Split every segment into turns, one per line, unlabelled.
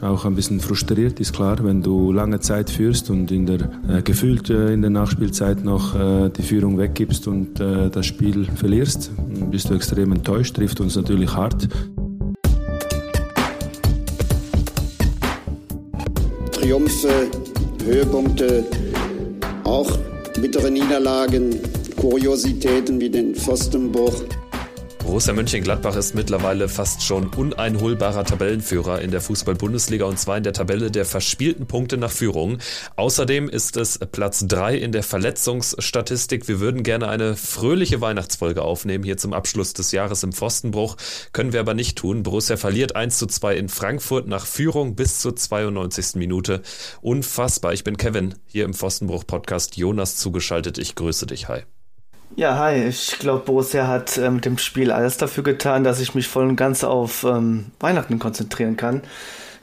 auch ein bisschen frustriert, ist klar, wenn du lange Zeit führst und in der äh, gefühlt äh, in der Nachspielzeit noch äh, die Führung weggibst und äh, das Spiel verlierst, bist du extrem enttäuscht, trifft uns natürlich hart.
Triumphe, Höhepunkte, auch bittere Niederlagen, Kuriositäten wie den Pfostenbruch.
Borussia Mönchengladbach ist mittlerweile fast schon uneinholbarer Tabellenführer in der Fußball-Bundesliga und zwar in der Tabelle der verspielten Punkte nach Führung. Außerdem ist es Platz drei in der Verletzungsstatistik. Wir würden gerne eine fröhliche Weihnachtsfolge aufnehmen hier zum Abschluss des Jahres im Pfostenbruch. Können wir aber nicht tun. Borussia verliert 1 zu 2 in Frankfurt nach Führung bis zur 92. Minute. Unfassbar. Ich bin Kevin, hier im Pfostenbruch-Podcast. Jonas zugeschaltet. Ich grüße dich. Hi.
Ja, hi. Ich glaube, Borussia hat äh, mit dem Spiel alles dafür getan, dass ich mich voll und ganz auf ähm, Weihnachten konzentrieren kann.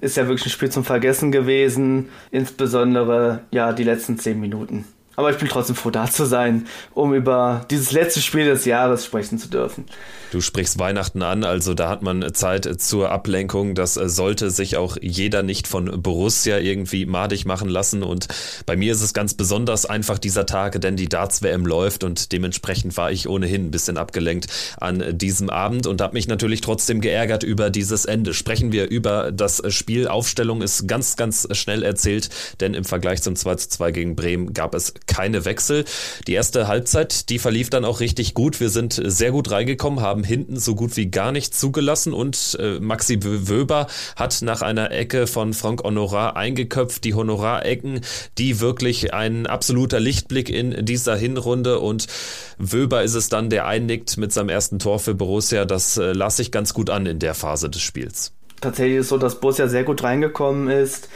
Ist ja wirklich ein Spiel zum Vergessen gewesen, insbesondere ja die letzten zehn Minuten. Aber ich bin trotzdem froh, da zu sein, um über dieses letzte Spiel des Jahres sprechen zu dürfen.
Du sprichst Weihnachten an, also da hat man Zeit zur Ablenkung. Das äh, sollte sich auch jeder nicht von Borussia irgendwie madig machen lassen. Und bei mir ist es ganz besonders einfach dieser Tage, denn die Darts-WM läuft und dementsprechend war ich ohnehin ein bisschen abgelenkt an diesem Abend und habe mich natürlich trotzdem geärgert über dieses Ende. Sprechen wir über das Spiel. Aufstellung ist ganz, ganz schnell erzählt, denn im Vergleich zum 2 zu 2 gegen Bremen gab es keine Wechsel. Die erste Halbzeit, die verlief dann auch richtig gut. Wir sind sehr gut reingekommen, haben hinten so gut wie gar nicht zugelassen und äh, Maxi Wöber hat nach einer Ecke von Frank Honorar eingeköpft. Die Honorarecken, die wirklich ein absoluter Lichtblick in dieser Hinrunde und Wöber ist es dann, der einnickt mit seinem ersten Tor für Borussia. Das äh, lasse ich ganz gut an in der Phase des Spiels.
Tatsächlich ist es so, dass Borussia sehr gut reingekommen ist.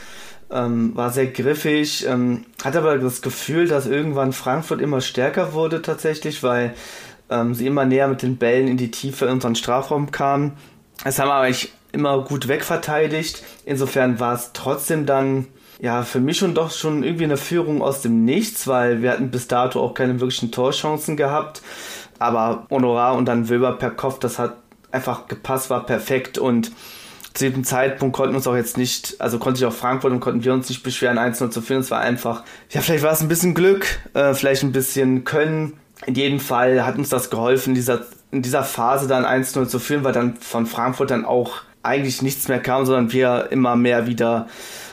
Ähm, war sehr griffig, ähm, hat aber das Gefühl, dass irgendwann Frankfurt immer stärker wurde tatsächlich, weil ähm, sie immer näher mit den Bällen in die Tiefe in unseren Strafraum kamen. Das haben wir eigentlich immer gut wegverteidigt. Insofern war es trotzdem dann ja für mich schon doch schon irgendwie eine Führung aus dem Nichts, weil wir hatten bis dato auch keine wirklichen Torchancen gehabt. Aber Honorar und dann Wöber per Kopf, das hat einfach gepasst, war perfekt und zu diesem Zeitpunkt konnten uns auch jetzt nicht, also konnte ich auch Frankfurt und konnten wir uns nicht beschweren, 1-0 zu führen. Es war einfach, ja, vielleicht war es ein bisschen Glück, äh, vielleicht ein bisschen Können, in jedem Fall hat uns das geholfen, dieser, in dieser Phase dann 1-0 zu führen, weil dann von Frankfurt dann auch eigentlich nichts mehr kam, sondern wir immer mehr wieder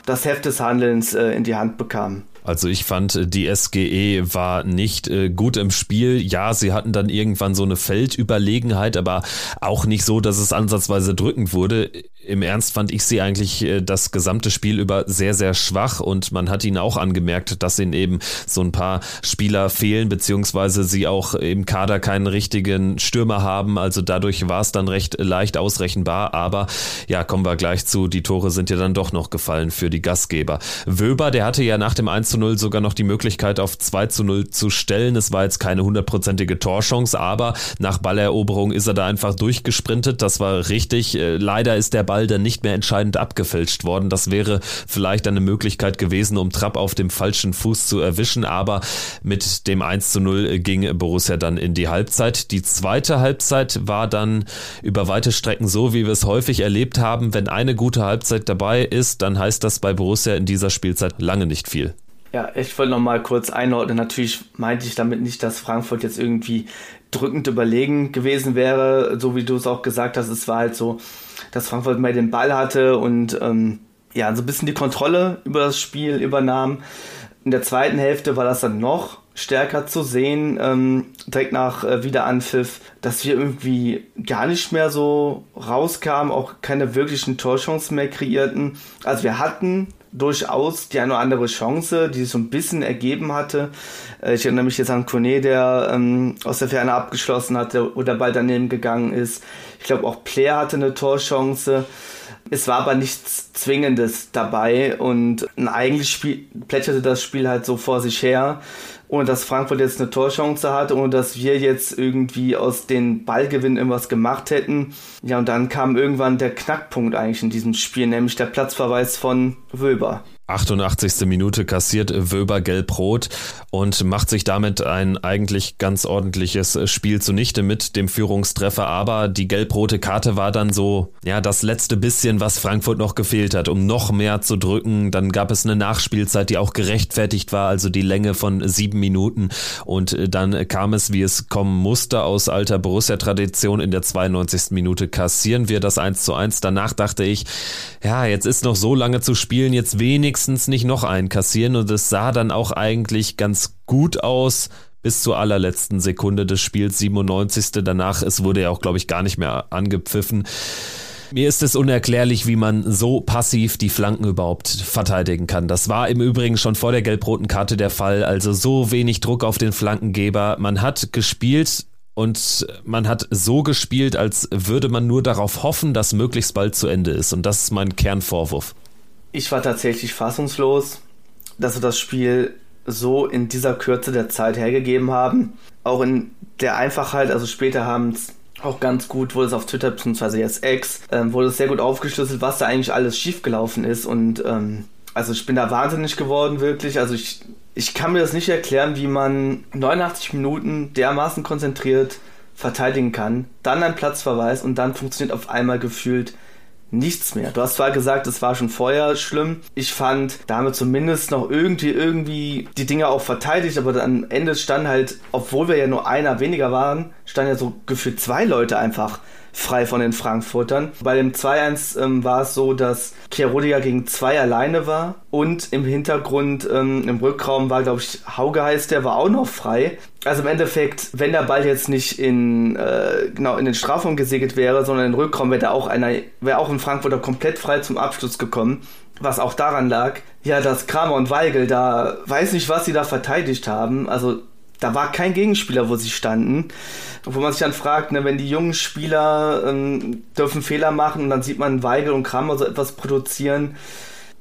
das Heft des Handelns äh, in die Hand bekamen.
Also ich fand, die SGE war nicht äh, gut im Spiel. Ja, sie hatten dann irgendwann so eine Feldüberlegenheit, aber auch nicht so, dass es ansatzweise drückend wurde im Ernst fand ich sie eigentlich äh, das gesamte Spiel über sehr, sehr schwach und man hat ihnen auch angemerkt, dass ihnen eben so ein paar Spieler fehlen, beziehungsweise sie auch im Kader keinen richtigen Stürmer haben. Also dadurch war es dann recht leicht ausrechenbar. Aber ja, kommen wir gleich zu. Die Tore sind ja dann doch noch gefallen für die Gastgeber. Wöber, der hatte ja nach dem 1 zu 0 sogar noch die Möglichkeit auf 2 zu 0 zu stellen. Es war jetzt keine hundertprozentige Torchance, aber nach Balleroberung ist er da einfach durchgesprintet. Das war richtig. Äh, leider ist der Ball Ball dann nicht mehr entscheidend abgefälscht worden. Das wäre vielleicht eine Möglichkeit gewesen, um Trapp auf dem falschen Fuß zu erwischen, aber mit dem 1 zu 0 ging Borussia dann in die Halbzeit. Die zweite Halbzeit war dann über weite Strecken so, wie wir es häufig erlebt haben. Wenn eine gute Halbzeit dabei ist, dann heißt das bei Borussia in dieser Spielzeit lange nicht viel.
Ja, ich wollte noch mal kurz einordnen. Natürlich meinte ich damit nicht, dass Frankfurt jetzt irgendwie drückend überlegen gewesen wäre, so wie du es auch gesagt hast. Es war halt so, dass Frankfurt mehr den Ball hatte und ähm, ja, so ein bisschen die Kontrolle über das Spiel übernahm. In der zweiten Hälfte war das dann noch stärker zu sehen, ähm, direkt nach äh, Wiederanpfiff, dass wir irgendwie gar nicht mehr so rauskamen, auch keine wirklichen Torchancen mehr kreierten. Also wir hatten durchaus die eine oder andere Chance, die sich so ein bisschen ergeben hatte. Äh, ich erinnere mich jetzt an Kone, der ähm, aus der Ferne abgeschlossen hatte oder bald daneben gegangen ist. Ich glaube auch Player hatte eine Torchance. Es war aber nichts Zwingendes dabei und eigentlich spiel, plätscherte das Spiel halt so vor sich her ohne dass Frankfurt jetzt eine Torchance hat, ohne dass wir jetzt irgendwie aus den Ballgewinnen irgendwas gemacht hätten. Ja, und dann kam irgendwann der Knackpunkt eigentlich in diesem Spiel, nämlich der Platzverweis von Wöber.
88. Minute kassiert Wöber gelb-rot und macht sich damit ein eigentlich ganz ordentliches Spiel zunichte mit dem Führungstreffer. Aber die gelb-rote Karte war dann so, ja, das letzte bisschen, was Frankfurt noch gefehlt hat, um noch mehr zu drücken. Dann gab es eine Nachspielzeit, die auch gerechtfertigt war, also die Länge von sieben Minuten. Und äh, dann kam es, wie es kommen musste, aus alter Borussia-Tradition. In der 92. Minute kassieren wir das 1 zu 1. Danach dachte ich, ja, jetzt ist noch so lange zu spielen, jetzt wenigstens nicht noch einen kassieren. Und es sah dann auch eigentlich ganz gut aus bis zur allerletzten Sekunde des Spiels, 97. Danach, es wurde ja auch, glaube ich, gar nicht mehr angepfiffen. Mir ist es unerklärlich, wie man so passiv die Flanken überhaupt verteidigen kann. Das war im Übrigen schon vor der gelb-roten Karte der Fall. Also so wenig Druck auf den Flankengeber. Man hat gespielt und man hat so gespielt, als würde man nur darauf hoffen, dass möglichst bald zu Ende ist. Und das ist mein Kernvorwurf.
Ich war tatsächlich fassungslos, dass wir das Spiel so in dieser Kürze der Zeit hergegeben haben. Auch in der Einfachheit, also später haben es auch ganz gut, wurde es auf Twitter bzw. jetzt X, ähm, wurde es sehr gut aufgeschlüsselt, was da eigentlich alles schiefgelaufen ist. Und ähm, also ich bin da wahnsinnig geworden, wirklich. Also ich, ich kann mir das nicht erklären, wie man 89 Minuten dermaßen konzentriert verteidigen kann, dann einen Platzverweis und dann funktioniert auf einmal gefühlt nichts mehr. Du hast zwar gesagt, es war schon vorher schlimm. Ich fand, damit zumindest noch irgendwie, irgendwie die Dinge auch verteidigt, aber am Ende stand halt, obwohl wir ja nur einer weniger waren, standen ja so gefühlt zwei Leute einfach frei von den Frankfurtern. Bei dem 2-1 ähm, war es so, dass Kierodiger gegen zwei alleine war und im Hintergrund ähm, im Rückraum war, glaube ich, Hauge heißt der, war auch noch frei. Also im Endeffekt, wenn der Ball jetzt nicht in, äh, genau, in den Strafraum gesegelt wäre, sondern den Rückraum, wäre auch einer, wäre auch ein Frankfurter komplett frei zum Abschluss gekommen. Was auch daran lag, ja, dass Kramer und Weigel da, weiß nicht, was sie da verteidigt haben. Also da war kein Gegenspieler, wo sie standen. Wo man sich dann fragt, ne, wenn die jungen Spieler ähm, dürfen Fehler machen und dann sieht man Weigel und Kramer so etwas produzieren.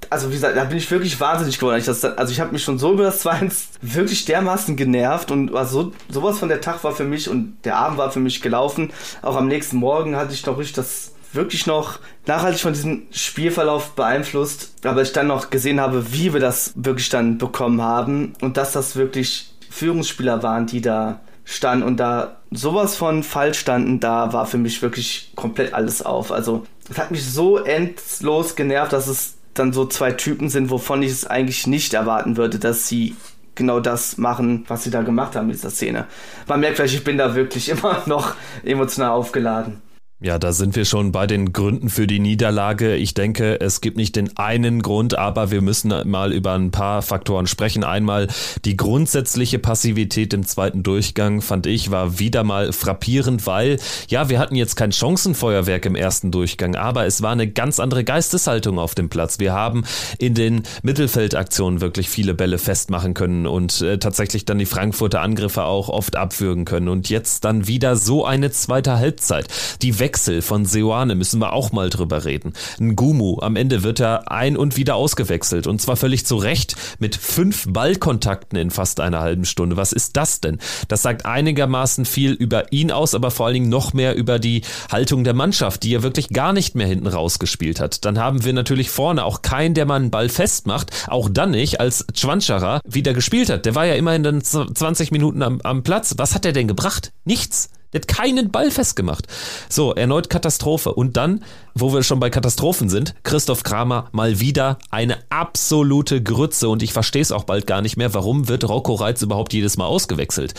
Also wie gesagt, da bin ich wirklich wahnsinnig geworden. Ich das, also ich habe mich schon so über das 2 wirklich dermaßen genervt und war so, sowas von der Tag war für mich und der Abend war für mich gelaufen. Auch am nächsten Morgen hatte ich noch richtig das wirklich noch nachhaltig von diesem Spielverlauf beeinflusst, aber ich dann noch gesehen habe, wie wir das wirklich dann bekommen haben und dass das wirklich Führungsspieler waren, die da standen und da sowas von falsch standen, da war für mich wirklich komplett alles auf. Also es hat mich so endlos genervt, dass es dann so zwei Typen sind, wovon ich es eigentlich nicht erwarten würde, dass sie genau das machen, was sie da gemacht haben in dieser Szene. Man merkt vielleicht, ich bin da wirklich immer noch emotional aufgeladen.
Ja, da sind wir schon bei den Gründen für die Niederlage. Ich denke, es gibt nicht den einen Grund, aber wir müssen mal über ein paar Faktoren sprechen. Einmal die grundsätzliche Passivität im zweiten Durchgang, fand ich, war wieder mal frappierend, weil, ja, wir hatten jetzt kein Chancenfeuerwerk im ersten Durchgang, aber es war eine ganz andere Geisteshaltung auf dem Platz. Wir haben in den Mittelfeldaktionen wirklich viele Bälle festmachen können und äh, tatsächlich dann die Frankfurter Angriffe auch oft abwürgen können. Und jetzt dann wieder so eine zweite Halbzeit. Die Wechsel von Seoane müssen wir auch mal drüber reden. Ngumu, am Ende wird er ein- und wieder ausgewechselt und zwar völlig zu Recht mit fünf Ballkontakten in fast einer halben Stunde. Was ist das denn? Das sagt einigermaßen viel über ihn aus, aber vor allen Dingen noch mehr über die Haltung der Mannschaft, die er wirklich gar nicht mehr hinten rausgespielt hat. Dann haben wir natürlich vorne auch keinen, der mal einen Ball festmacht, auch dann nicht, als Chwanchara wieder gespielt hat. Der war ja immerhin dann 20 Minuten am, am Platz. Was hat er denn gebracht? Nichts. Hat keinen Ball festgemacht. So, erneut Katastrophe. Und dann, wo wir schon bei Katastrophen sind, Christoph Kramer mal wieder eine absolute Grütze. Und ich verstehe es auch bald gar nicht mehr. Warum wird Rocco Reitz überhaupt jedes Mal ausgewechselt?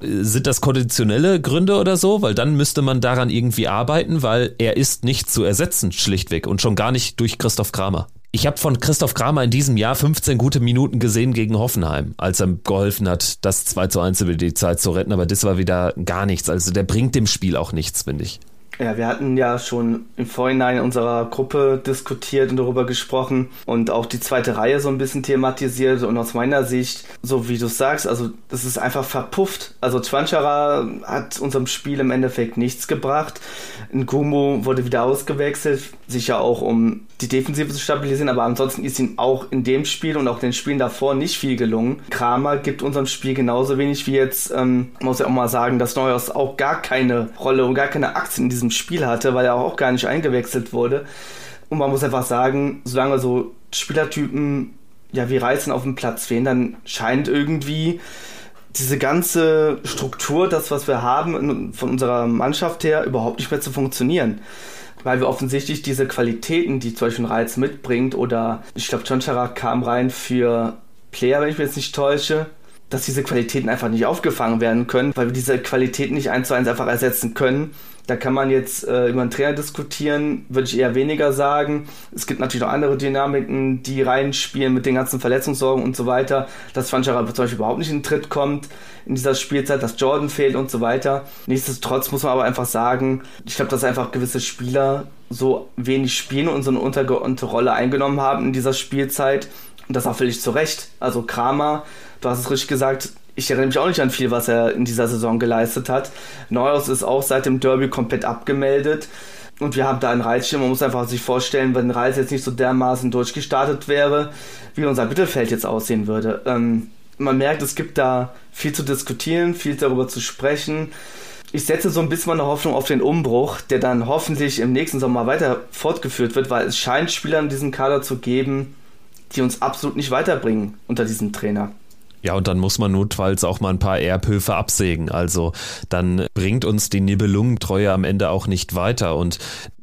Sind das konditionelle Gründe oder so? Weil dann müsste man daran irgendwie arbeiten, weil er ist nicht zu ersetzen, schlichtweg. Und schon gar nicht durch Christoph Kramer. Ich habe von Christoph Kramer in diesem Jahr 15 gute Minuten gesehen gegen Hoffenheim, als er geholfen hat, das 2 zu 1 über die Zeit zu retten, aber das war wieder gar nichts. Also der bringt dem Spiel auch nichts, finde ich.
Ja, wir hatten ja schon im Vorhinein in unserer Gruppe diskutiert und darüber gesprochen und auch die zweite Reihe so ein bisschen thematisiert und aus meiner Sicht, so wie du sagst, also das ist einfach verpufft. Also Twanchara hat unserem Spiel im Endeffekt nichts gebracht. Nkumu wurde wieder ausgewechselt, sicher auch um die Defensive zu stabilisieren, aber ansonsten ist ihm auch in dem Spiel und auch den Spielen davor nicht viel gelungen. Kramer gibt unserem Spiel genauso wenig wie jetzt, ähm, muss ja auch mal sagen, dass Neuhaus auch gar keine Rolle und gar keine Aktien in diesem Spiel hatte, weil er auch gar nicht eingewechselt wurde. Und man muss einfach sagen, solange so Spielertypen ja wie Reizen auf dem Platz fehlen, dann scheint irgendwie diese ganze Struktur, das was wir haben von unserer Mannschaft her, überhaupt nicht mehr zu funktionieren. Weil wir offensichtlich diese Qualitäten, die zum Beispiel Reiz mitbringt, oder ich glaube, Chonchara kam rein für Player, wenn ich mich jetzt nicht täusche, dass diese Qualitäten einfach nicht aufgefangen werden können, weil wir diese Qualitäten nicht eins zu eins einfach ersetzen können. Da kann man jetzt äh, über einen Trainer diskutieren, würde ich eher weniger sagen. Es gibt natürlich noch andere Dynamiken, die reinspielen mit den ganzen Verletzungssorgen und so weiter. Dass Fanchara zum Beispiel überhaupt nicht in den Tritt kommt in dieser Spielzeit, dass Jordan fehlt und so weiter. Nichtsdestotrotz muss man aber einfach sagen, ich glaube, dass einfach gewisse Spieler so wenig spielen und so eine untergeordnete Rolle eingenommen haben in dieser Spielzeit. Und das auch völlig zu Recht. Also Kramer, du hast es richtig gesagt, ich erinnere mich auch nicht an viel, was er in dieser Saison geleistet hat. Neuhaus ist auch seit dem Derby komplett abgemeldet. Und wir haben da einen Reizschirm. Man muss einfach sich vorstellen, wenn Reis jetzt nicht so dermaßen durchgestartet wäre, wie unser Mittelfeld jetzt aussehen würde. Ähm, man merkt, es gibt da viel zu diskutieren, viel darüber zu sprechen. Ich setze so ein bisschen meine Hoffnung auf den Umbruch, der dann hoffentlich im nächsten Sommer weiter fortgeführt wird, weil es scheint Spieler in diesem Kader zu geben, die uns absolut nicht weiterbringen unter diesem Trainer.
Ja, und dann muss man notfalls auch mal ein paar Erbhöfe absägen. Also dann bringt uns die Nibelungentreue am Ende auch nicht weiter. Und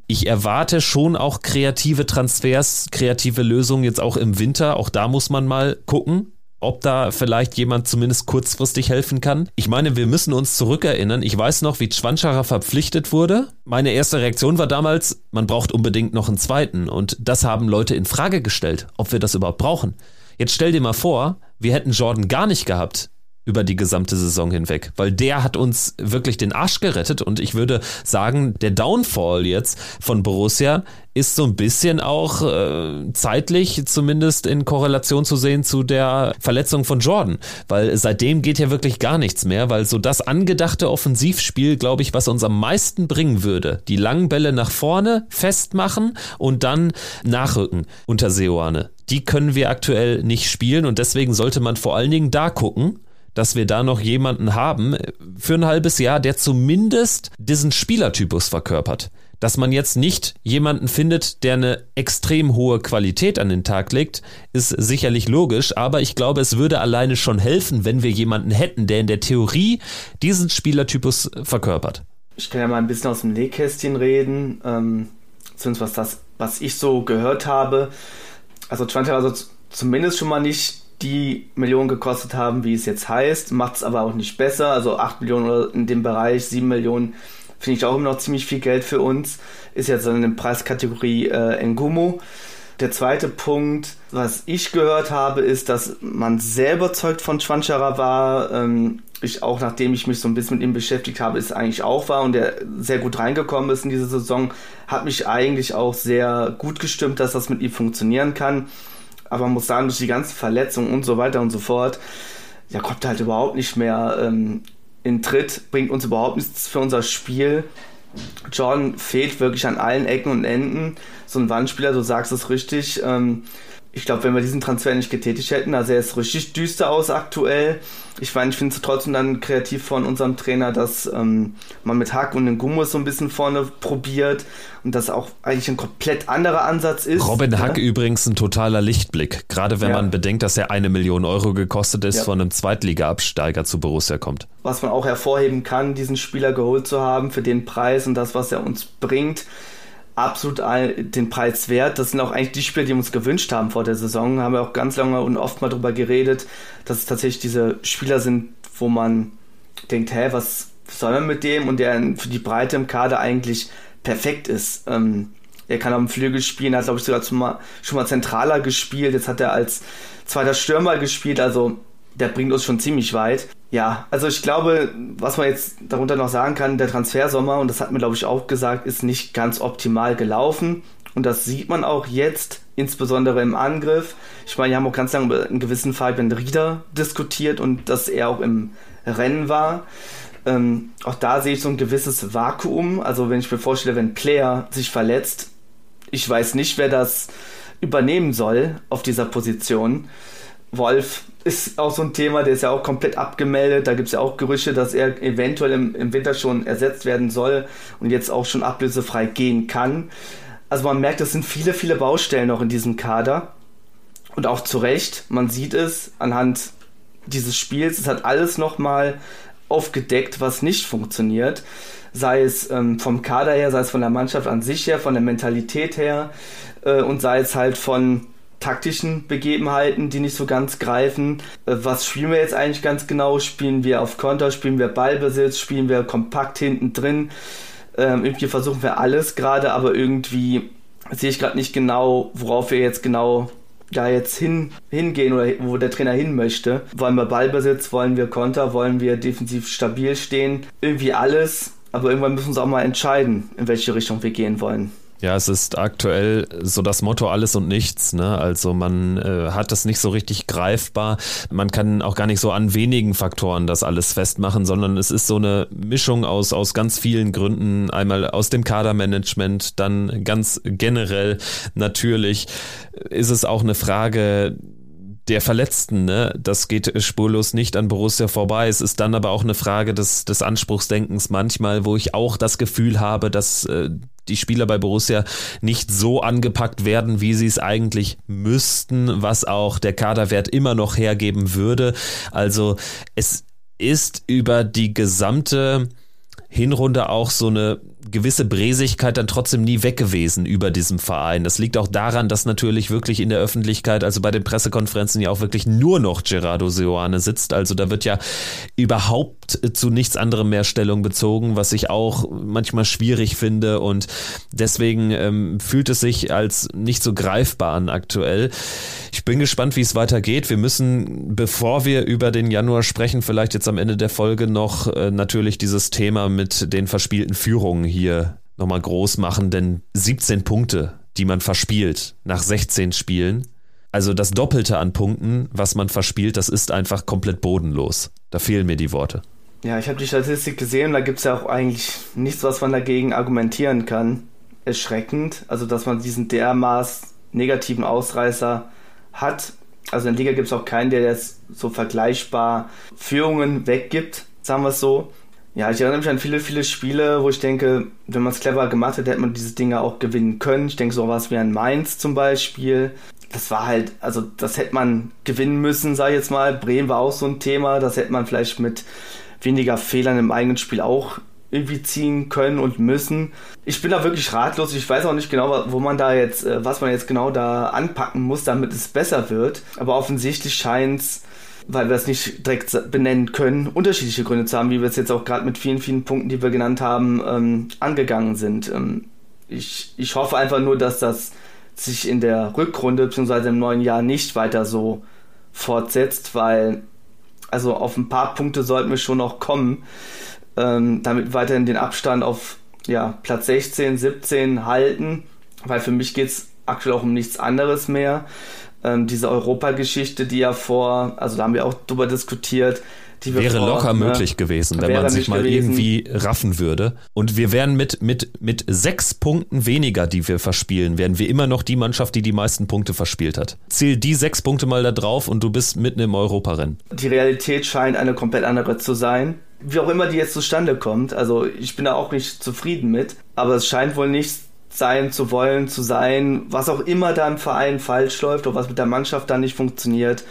ich erwarte schon auch kreative Transfers, kreative Lösungen jetzt auch im Winter. Auch da muss man mal gucken ob da vielleicht jemand zumindest kurzfristig helfen kann. Ich meine, wir müssen uns zurückerinnern. Ich weiß noch, wie Schwanscherer verpflichtet wurde. Meine erste Reaktion war damals, man braucht unbedingt noch einen zweiten. Und das haben Leute in Frage gestellt, ob wir das überhaupt brauchen. Jetzt stell dir mal vor, wir hätten Jordan gar nicht gehabt über die gesamte Saison hinweg, weil der hat uns wirklich den Arsch gerettet und ich würde sagen, der Downfall jetzt von Borussia ist so ein bisschen auch äh, zeitlich zumindest in Korrelation zu sehen zu der Verletzung von Jordan, weil seitdem geht ja wirklich gar nichts mehr, weil so das angedachte Offensivspiel, glaube ich, was uns am meisten bringen würde, die langen Bälle nach vorne festmachen und dann nachrücken unter Seoane. Die können wir aktuell nicht spielen und deswegen sollte man vor allen Dingen da gucken, dass wir da noch jemanden haben für ein halbes Jahr, der zumindest diesen Spielertypus verkörpert. Dass man jetzt nicht jemanden findet, der eine extrem hohe Qualität an den Tag legt, ist sicherlich logisch, aber ich glaube, es würde alleine schon helfen, wenn wir jemanden hätten, der in der Theorie diesen Spielertypus verkörpert.
Ich kann ja mal ein bisschen aus dem Nähkästchen reden, ähm, was das, was ich so gehört habe also Trent also zumindest schon mal nicht die Millionen gekostet haben, wie es jetzt heißt, macht es aber auch nicht besser. Also 8 Millionen oder in dem Bereich 7 Millionen finde ich auch immer noch ziemlich viel Geld für uns. Ist jetzt in der Preiskategorie äh, Ngumu. Der zweite Punkt, was ich gehört habe, ist, dass man sehr überzeugt von Schwanschara war. Ähm, ich auch, nachdem ich mich so ein bisschen mit ihm beschäftigt habe, ist eigentlich auch war und der sehr gut reingekommen ist in diese Saison, hat mich eigentlich auch sehr gut gestimmt, dass das mit ihm funktionieren kann. Aber man muss sagen, durch die ganzen Verletzungen und so weiter und so fort, ja, kommt halt überhaupt nicht mehr ähm, in Tritt, bringt uns überhaupt nichts für unser Spiel. John fehlt wirklich an allen Ecken und Enden. So ein Wandspieler, du sagst es richtig. Ähm, ich glaube, wenn wir diesen Transfer nicht getätigt hätten, also er ist richtig düster aus aktuell. Ich meine, ich finde es trotzdem dann kreativ von unserem Trainer, dass ähm, man mit Hack und den Gummus so ein bisschen vorne probiert und das auch eigentlich ein komplett anderer Ansatz ist.
Robin ja? Hack übrigens ein totaler Lichtblick, gerade wenn ja. man bedenkt, dass er eine Million Euro gekostet ist, ja. von einem Zweitliga-Absteiger zu Borussia kommt.
Was man auch hervorheben kann, diesen Spieler geholt zu haben für den Preis und das, was er uns bringt absolut den Preis wert. Das sind auch eigentlich die Spiele, die wir uns gewünscht haben vor der Saison. Haben wir auch ganz lange und oft mal drüber geredet, dass es tatsächlich diese Spieler sind, wo man denkt, hä, was soll man mit dem? Und der für die Breite im Kader eigentlich perfekt ist. Ähm, er kann am Flügel spielen, hat glaube ich sogar schon mal, schon mal zentraler gespielt. Jetzt hat er als zweiter Stürmer gespielt, also der bringt uns schon ziemlich weit. Ja, also ich glaube, was man jetzt darunter noch sagen kann, der Transfersommer, und das hat mir glaube ich auch gesagt, ist nicht ganz optimal gelaufen. Und das sieht man auch jetzt, insbesondere im Angriff. Ich meine, wir haben auch ganz lange über einen gewissen Fabian Rieder diskutiert und dass er auch im Rennen war. Ähm, auch da sehe ich so ein gewisses Vakuum. Also wenn ich mir vorstelle, wenn Player sich verletzt, ich weiß nicht, wer das übernehmen soll auf dieser Position. Wolf ist auch so ein Thema, der ist ja auch komplett abgemeldet. Da gibt es ja auch Gerüchte, dass er eventuell im, im Winter schon ersetzt werden soll und jetzt auch schon ablösefrei gehen kann. Also man merkt, es sind viele, viele Baustellen noch in diesem Kader. Und auch zu Recht, man sieht es anhand dieses Spiels, es hat alles nochmal aufgedeckt, was nicht funktioniert. sei es ähm, vom Kader her, sei es von der Mannschaft an sich her, von der Mentalität her äh, und sei es halt von taktischen Begebenheiten, die nicht so ganz greifen. Äh, was spielen wir jetzt eigentlich ganz genau? Spielen wir auf Konter, spielen wir Ballbesitz, spielen wir kompakt hinten drin? Ähm, irgendwie versuchen wir alles gerade, aber irgendwie sehe ich gerade nicht genau, worauf wir jetzt genau da jetzt hin, hingehen oder wo der Trainer hin möchte. Wollen wir Ballbesitz, wollen wir Konter, wollen wir defensiv stabil stehen? Irgendwie alles, aber irgendwann müssen wir uns auch mal entscheiden, in welche Richtung wir gehen wollen.
Ja, es ist aktuell so das Motto alles und nichts. Ne? Also man äh, hat das nicht so richtig greifbar. Man kann auch gar nicht so an wenigen Faktoren das alles festmachen, sondern es ist so eine Mischung aus, aus ganz vielen Gründen. Einmal aus dem Kadermanagement, dann ganz generell natürlich ist es auch eine Frage der Verletzten, ne? Das geht spurlos nicht an Borussia vorbei. Es ist dann aber auch eine Frage des, des Anspruchsdenkens manchmal, wo ich auch das Gefühl habe, dass äh, die Spieler bei Borussia nicht so angepackt werden, wie sie es eigentlich müssten, was auch der Kaderwert immer noch hergeben würde. Also es ist über die gesamte Hinrunde auch so eine gewisse Bresigkeit dann trotzdem nie weg gewesen über diesem Verein. Das liegt auch daran, dass natürlich wirklich in der Öffentlichkeit, also bei den Pressekonferenzen ja auch wirklich nur noch Gerardo Seoane sitzt. Also da wird ja überhaupt zu nichts anderem mehr Stellung bezogen, was ich auch manchmal schwierig finde und deswegen ähm, fühlt es sich als nicht so greifbar an aktuell. Ich bin gespannt, wie es weitergeht. Wir müssen, bevor wir über den Januar sprechen, vielleicht jetzt am Ende der Folge noch äh, natürlich dieses Thema mit den verspielten Führungen hier nochmal groß machen, denn 17 Punkte, die man verspielt nach 16 Spielen, also das Doppelte an Punkten, was man verspielt, das ist einfach komplett bodenlos. Da fehlen mir die Worte.
Ja, ich habe die Statistik gesehen, da gibt es ja auch eigentlich nichts, was man dagegen argumentieren kann. Erschreckend, also dass man diesen dermaßen negativen Ausreißer hat. Also in der Liga gibt es auch keinen, der jetzt so vergleichbar Führungen weggibt, sagen wir es so. Ja, ich erinnere mich an viele, viele Spiele, wo ich denke, wenn man es clever gemacht hätte, hätte man diese Dinge auch gewinnen können. Ich denke so was wie ein Mainz zum Beispiel. Das war halt, also das hätte man gewinnen müssen, sag ich jetzt mal. Bremen war auch so ein Thema. Das hätte man vielleicht mit weniger Fehlern im eigenen Spiel auch irgendwie ziehen können und müssen. Ich bin da wirklich ratlos. Ich weiß auch nicht genau, wo man da jetzt, äh, was man jetzt genau da anpacken muss, damit es besser wird. Aber offensichtlich scheint es, weil wir es nicht direkt benennen können, unterschiedliche Gründe zu haben, wie wir es jetzt auch gerade mit vielen, vielen Punkten, die wir genannt haben, ähm, angegangen sind. Ähm, ich, ich hoffe einfach nur, dass das sich in der Rückrunde bzw. im neuen Jahr nicht weiter so fortsetzt, weil also auf ein paar Punkte sollten wir schon noch kommen ähm, damit weiterhin den Abstand auf ja, Platz 16, 17 halten, weil für mich geht es aktuell auch um nichts anderes mehr. Ähm, diese Europageschichte, die ja vor, also da haben wir auch drüber diskutiert,
wäre vor, locker ne, möglich gewesen, wenn man sich mal gewesen. irgendwie raffen würde. Und wir wären mit, mit, mit sechs Punkten weniger, die wir verspielen, wären wir immer noch die Mannschaft, die die meisten Punkte verspielt hat. Zähl die sechs Punkte mal da drauf und du bist mitten im Europarennen.
Die Realität scheint eine komplett andere zu sein wie auch immer die jetzt zustande kommt. Also ich bin da auch nicht zufrieden mit, aber es scheint wohl nicht sein zu wollen, zu sein, was auch immer da im Verein falsch läuft oder was mit der Mannschaft da nicht funktioniert,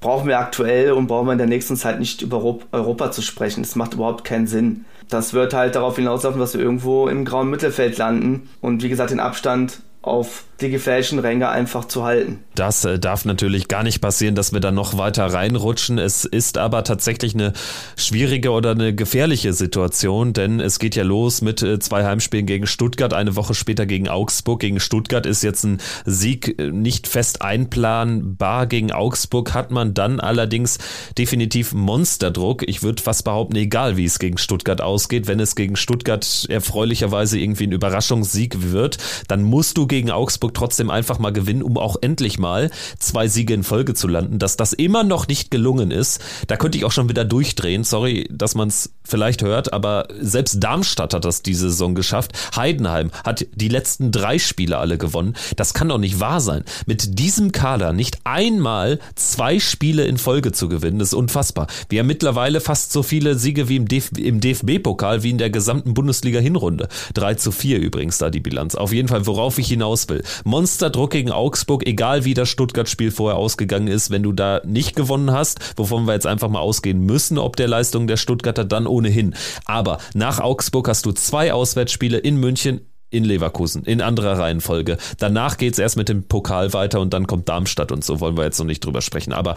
brauchen wir aktuell und brauchen wir in der nächsten Zeit nicht über Europa zu sprechen. Das macht überhaupt keinen Sinn. Das wird halt darauf hinauslaufen, dass wir irgendwo im grauen Mittelfeld landen und wie gesagt den Abstand auf die gefährlichen Ränge einfach zu halten.
Das äh, darf natürlich gar nicht passieren, dass wir da noch weiter reinrutschen. Es ist aber tatsächlich eine schwierige oder eine gefährliche Situation, denn es geht ja los mit äh, zwei Heimspielen gegen Stuttgart, eine Woche später gegen Augsburg. Gegen Stuttgart ist jetzt ein Sieg äh, nicht fest einplanbar. Gegen Augsburg hat man dann allerdings definitiv Monsterdruck. Ich würde fast behaupten, egal wie es gegen Stuttgart ausgeht, wenn es gegen Stuttgart erfreulicherweise irgendwie ein Überraschungssieg wird, dann musst du gegen Augsburg trotzdem einfach mal gewinnen, um auch endlich mal zwei Siege in Folge zu landen. Dass das immer noch nicht gelungen ist, da könnte ich auch schon wieder durchdrehen. Sorry, dass man es vielleicht hört, aber selbst Darmstadt hat das diese Saison geschafft. Heidenheim hat die letzten drei Spiele alle gewonnen. Das kann doch nicht wahr sein. Mit diesem Kader nicht einmal zwei Spiele in Folge zu gewinnen, ist unfassbar. Wir haben mittlerweile fast so viele Siege wie im DFB-Pokal wie in der gesamten Bundesliga-Hinrunde. 3 zu 4 übrigens da die Bilanz. Auf jeden Fall, worauf ich hinaus will. Monsterdruck gegen Augsburg, egal wie das Stuttgart-Spiel vorher ausgegangen ist, wenn du da nicht gewonnen hast, wovon wir jetzt einfach mal ausgehen müssen, ob der Leistung der Stuttgarter dann ohnehin. Aber nach Augsburg hast du zwei Auswärtsspiele in München, in Leverkusen, in anderer Reihenfolge. Danach geht's erst mit dem Pokal weiter und dann kommt Darmstadt und so wollen wir jetzt noch nicht drüber sprechen. Aber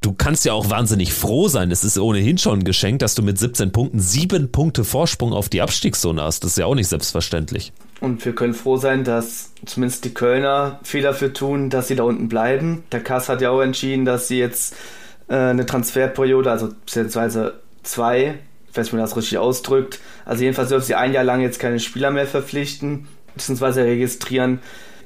du kannst ja auch wahnsinnig froh sein. Es ist ohnehin schon ein Geschenk, dass du mit 17 Punkten sieben Punkte Vorsprung auf die Abstiegszone hast. Das ist ja auch nicht selbstverständlich.
Und wir können froh sein, dass zumindest die Kölner viel dafür tun, dass sie da unten bleiben. Der Kass hat ja auch entschieden, dass sie jetzt äh, eine Transferperiode, also beziehungsweise zwei, ich weiß nicht, wie man das richtig ausdrückt. Also jedenfalls dürfen sie ein Jahr lang jetzt keine Spieler mehr verpflichten, beziehungsweise registrieren.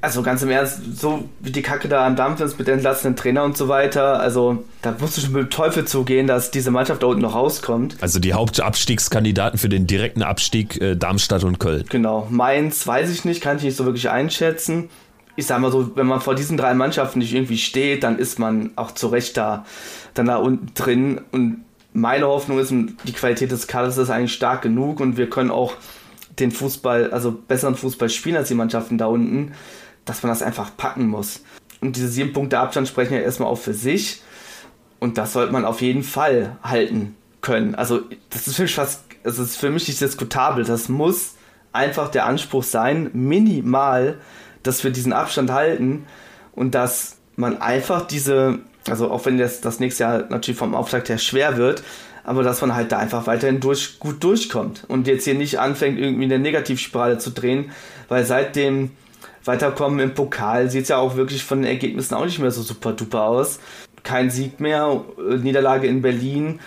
Also ganz im Ernst, so wie die Kacke da am Dampf ist mit entlassenen Trainer und so weiter, also da musst du schon mit dem Teufel zugehen, dass diese Mannschaft da unten noch rauskommt.
Also die Hauptabstiegskandidaten für den direkten Abstieg äh, Darmstadt und Köln.
Genau, Mainz weiß ich nicht, kann ich nicht so wirklich einschätzen. Ich sag mal so, wenn man vor diesen drei Mannschaften nicht irgendwie steht, dann ist man auch zu Recht da, dann da unten drin und meine Hoffnung ist, die Qualität des Kaders ist eigentlich stark genug und wir können auch den Fußball, also besseren Fußball spielen als die Mannschaften da unten, dass man das einfach packen muss. Und diese sieben Punkte Abstand sprechen ja erstmal auch für sich und das sollte man auf jeden Fall halten können. Also das ist für mich fast, das ist für mich nicht diskutabel. Das muss einfach der Anspruch sein, minimal, dass wir diesen Abstand halten und dass man einfach diese also auch wenn das, das nächste Jahr natürlich vom Auftakt her schwer wird, aber dass man halt da einfach weiterhin durch, gut durchkommt und jetzt hier nicht anfängt, irgendwie eine Negativspirale zu drehen, weil seit dem Weiterkommen im Pokal sieht ja auch wirklich von den Ergebnissen auch nicht mehr so super duper aus. Kein Sieg mehr, Niederlage in Berlin,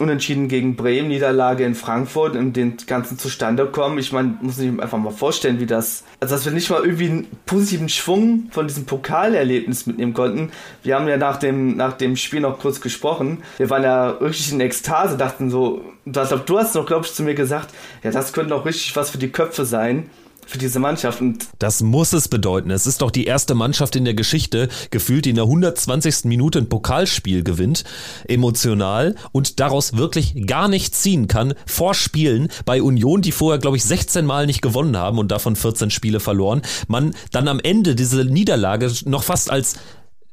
Unentschieden gegen Bremen, Niederlage in Frankfurt und den ganzen zustande kommen. Ich meine, muss ich mir einfach mal vorstellen, wie das, also dass wir nicht mal irgendwie einen positiven Schwung von diesem Pokalerlebnis mitnehmen konnten. Wir haben ja nach dem, nach dem Spiel noch kurz gesprochen. Wir waren ja richtig in Ekstase, dachten so, du hast noch, glaube ich, zu mir gesagt, ja, das könnte doch richtig was für die Köpfe sein für diese Mannschaft. Und
das muss es bedeuten. Es ist doch die erste Mannschaft in der Geschichte, gefühlt, die in der 120. Minute ein Pokalspiel gewinnt, emotional und daraus wirklich gar nichts ziehen kann vor Spielen bei Union, die vorher, glaube ich, 16 Mal nicht gewonnen haben und davon 14 Spiele verloren. Man dann am Ende diese Niederlage noch fast als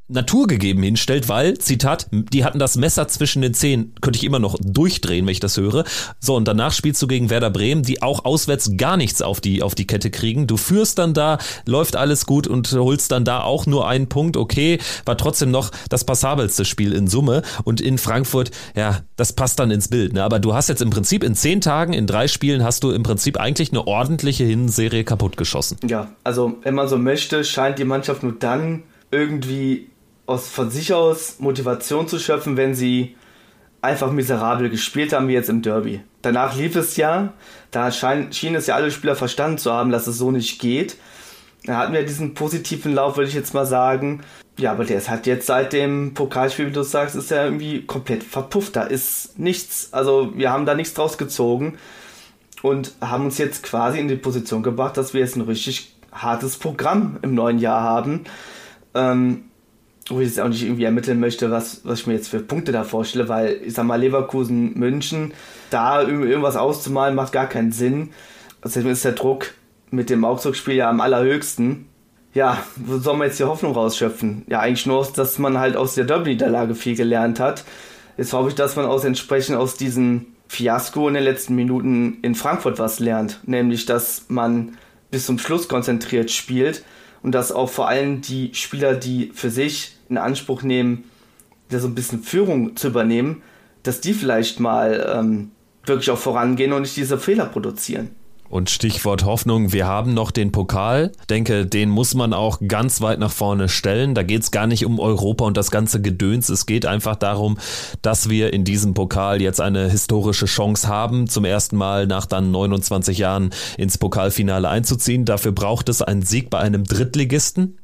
naturgegeben hinstellt, weil, Zitat, die hatten das Messer zwischen den Zehen, könnte ich immer noch durchdrehen, wenn ich das höre. So, und danach spielst du gegen Werder Bremen, die auch auswärts gar nichts auf die, auf die Kette kriegen. Du führst dann da, läuft alles gut und holst dann da auch nur einen Punkt. Okay, war trotzdem noch das passabelste Spiel in Summe. Und in Frankfurt, ja, das passt dann ins Bild. Ne? Aber du hast jetzt im Prinzip in zehn Tagen, in drei Spielen, hast du im Prinzip eigentlich eine ordentliche Hinserie kaputtgeschossen.
Ja, also wenn man so möchte, scheint die Mannschaft nur dann irgendwie aus, von sich aus Motivation zu schöpfen, wenn sie einfach miserabel gespielt haben, wie jetzt im Derby. Danach lief es ja, da schein, schienen es ja alle Spieler verstanden zu haben, dass es so nicht geht. Da hatten wir diesen positiven Lauf, würde ich jetzt mal sagen. Ja, aber der ist halt jetzt seit dem Pokalspiel, wie du sagst, ist ja irgendwie komplett verpufft. Da ist nichts, also wir haben da nichts draus gezogen und haben uns jetzt quasi in die Position gebracht, dass wir jetzt ein richtig hartes Programm im neuen Jahr haben. Ähm, wo ich jetzt auch nicht irgendwie ermitteln möchte, was, was ich mir jetzt für Punkte da vorstelle, weil ich sag mal, Leverkusen, München, da irgendwas auszumalen, macht gar keinen Sinn. Außerdem ist der Druck mit dem Augsburg-Spiel ja am allerhöchsten. Ja, wo soll man jetzt die Hoffnung rausschöpfen? Ja, eigentlich nur, dass man halt aus der Derby-Niederlage viel gelernt hat. Jetzt hoffe ich, dass man aus entsprechend aus diesem Fiasko in den letzten Minuten in Frankfurt was lernt. Nämlich, dass man bis zum Schluss konzentriert spielt und dass auch vor allem die Spieler, die für sich in Anspruch nehmen, da so ein bisschen Führung zu übernehmen, dass die vielleicht mal ähm, wirklich auch vorangehen und nicht diese Fehler produzieren.
Und Stichwort Hoffnung, wir haben noch den Pokal. Denke, den muss man auch ganz weit nach vorne stellen. Da geht es gar nicht um Europa und das ganze Gedöns. Es geht einfach darum, dass wir in diesem Pokal jetzt eine historische Chance haben, zum ersten Mal nach dann 29 Jahren ins Pokalfinale einzuziehen. Dafür braucht es einen Sieg bei einem Drittligisten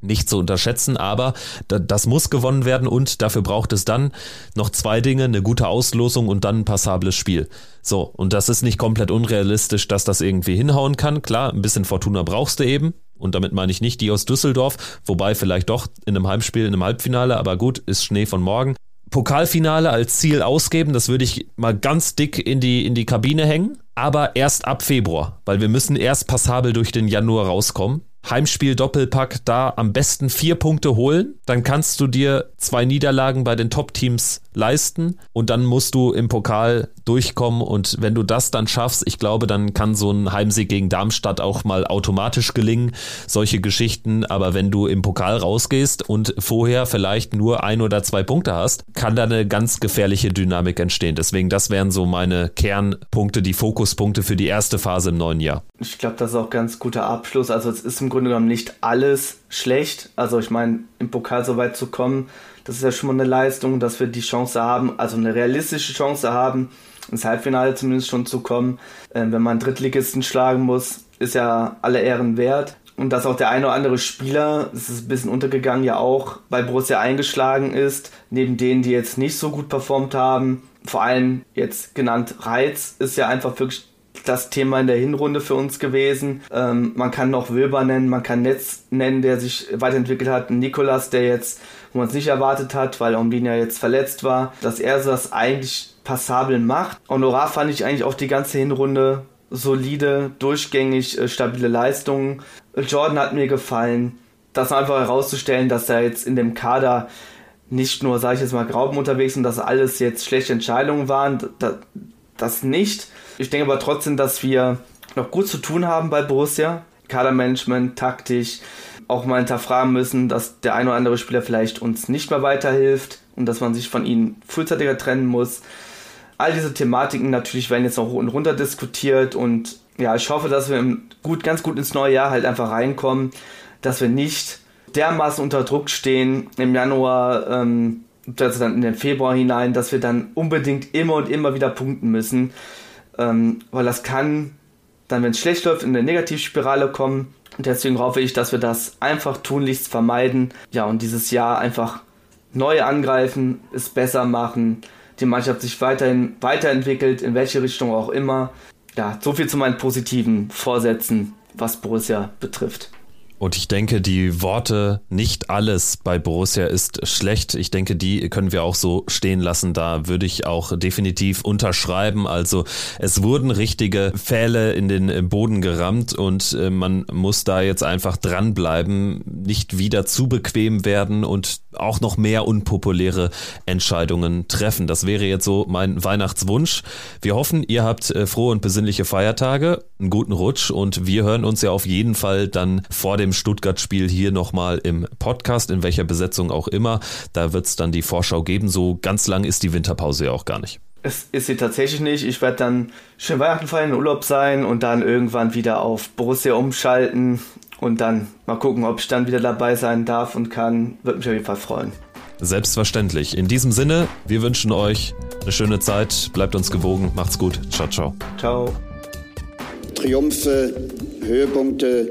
nicht zu unterschätzen, aber das muss gewonnen werden und dafür braucht es dann noch zwei Dinge, eine gute Auslosung und dann ein passables Spiel. So, und das ist nicht komplett unrealistisch, dass das irgendwie hinhauen kann. Klar, ein bisschen Fortuna brauchst du eben und damit meine ich nicht die aus Düsseldorf, wobei vielleicht doch in einem Heimspiel, in einem Halbfinale, aber gut, ist Schnee von morgen. Pokalfinale als Ziel ausgeben, das würde ich mal ganz dick in die, in die Kabine hängen, aber erst ab Februar, weil wir müssen erst passabel durch den Januar rauskommen Heimspiel Doppelpack da am besten vier Punkte holen. Dann kannst du dir zwei Niederlagen bei den Top-Teams leisten und dann musst du im Pokal durchkommen und wenn du das dann schaffst, ich glaube, dann kann so ein Heimsieg gegen Darmstadt auch mal automatisch gelingen, solche Geschichten, aber wenn du im Pokal rausgehst und vorher vielleicht nur ein oder zwei Punkte hast, kann da eine ganz gefährliche Dynamik entstehen. Deswegen, das wären so meine Kernpunkte, die Fokuspunkte für die erste Phase im neuen Jahr.
Ich glaube, das ist auch ganz guter Abschluss. Also es ist im Grunde genommen nicht alles schlecht. Also ich meine, im Pokal so weit zu kommen, das ist ja schon mal eine Leistung, dass wir die Chance haben, also eine realistische Chance haben, ins Halbfinale zumindest schon zu kommen. Ähm, wenn man Drittligisten schlagen muss, ist ja alle Ehren wert. Und dass auch der eine oder andere Spieler, das ist ein bisschen untergegangen, ja auch bei Borussia eingeschlagen ist, neben denen, die jetzt nicht so gut performt haben. Vor allem jetzt genannt Reiz ist ja einfach wirklich das Thema in der Hinrunde für uns gewesen. Ähm, man kann noch Wilber nennen, man kann Netz nennen, der sich weiterentwickelt hat. Nikolas, der jetzt, wo man es nicht erwartet hat, weil Omlin ja jetzt verletzt war, dass er das eigentlich passabel macht. Honorar fand ich eigentlich auch die ganze Hinrunde solide, durchgängig, äh, stabile Leistungen. Jordan hat mir gefallen. Das einfach herauszustellen, dass er jetzt in dem Kader nicht nur, sage ich jetzt mal, Grauben unterwegs und dass alles jetzt schlechte Entscheidungen waren, das, das nicht. Ich denke aber trotzdem, dass wir noch gut zu tun haben bei Borussia. Kadermanagement, taktisch, auch mal hinterfragen müssen, dass der ein oder andere Spieler vielleicht uns nicht mehr weiterhilft und dass man sich von ihnen frühzeitiger trennen muss. All diese Thematiken natürlich werden jetzt noch hoch und runter diskutiert und ja, ich hoffe, dass wir gut, ganz gut ins neue Jahr halt einfach reinkommen, dass wir nicht dermaßen unter Druck stehen im Januar, ähm, also dann in den Februar hinein, dass wir dann unbedingt immer und immer wieder punkten müssen, ähm, weil das kann dann, wenn es schlecht läuft, in eine Negativspirale kommen. Und deswegen hoffe ich, dass wir das einfach tunlichst vermeiden. Ja, und dieses Jahr einfach neu angreifen, es besser machen, die Mannschaft sich weiterhin weiterentwickelt, in welche Richtung auch immer. Ja, so viel zu meinen positiven Vorsätzen, was Borussia betrifft.
Und ich denke, die Worte nicht alles bei Borussia ist schlecht. Ich denke, die können wir auch so stehen lassen. Da würde ich auch definitiv unterschreiben. Also es wurden richtige Pfähle in den Boden gerammt und äh, man muss da jetzt einfach dranbleiben, nicht wieder zu bequem werden und auch noch mehr unpopuläre Entscheidungen treffen. Das wäre jetzt so mein Weihnachtswunsch. Wir hoffen, ihr habt äh, frohe und besinnliche Feiertage, einen guten Rutsch und wir hören uns ja auf jeden Fall dann vor dem dem Stuttgart-Spiel hier nochmal im Podcast, in welcher Besetzung auch immer. Da wird es dann die Vorschau geben. So ganz lang ist die Winterpause ja auch gar nicht.
Es ist sie tatsächlich nicht. Ich werde dann schön Weihnachten feiern, in Urlaub sein und dann irgendwann wieder auf Borussia umschalten und dann mal gucken, ob ich dann wieder dabei sein darf und kann. Würde mich auf jeden Fall freuen.
Selbstverständlich. In diesem Sinne, wir wünschen euch eine schöne Zeit. Bleibt uns gewogen. Macht's gut. Ciao, ciao.
Ciao.
Triumphe, Höhepunkte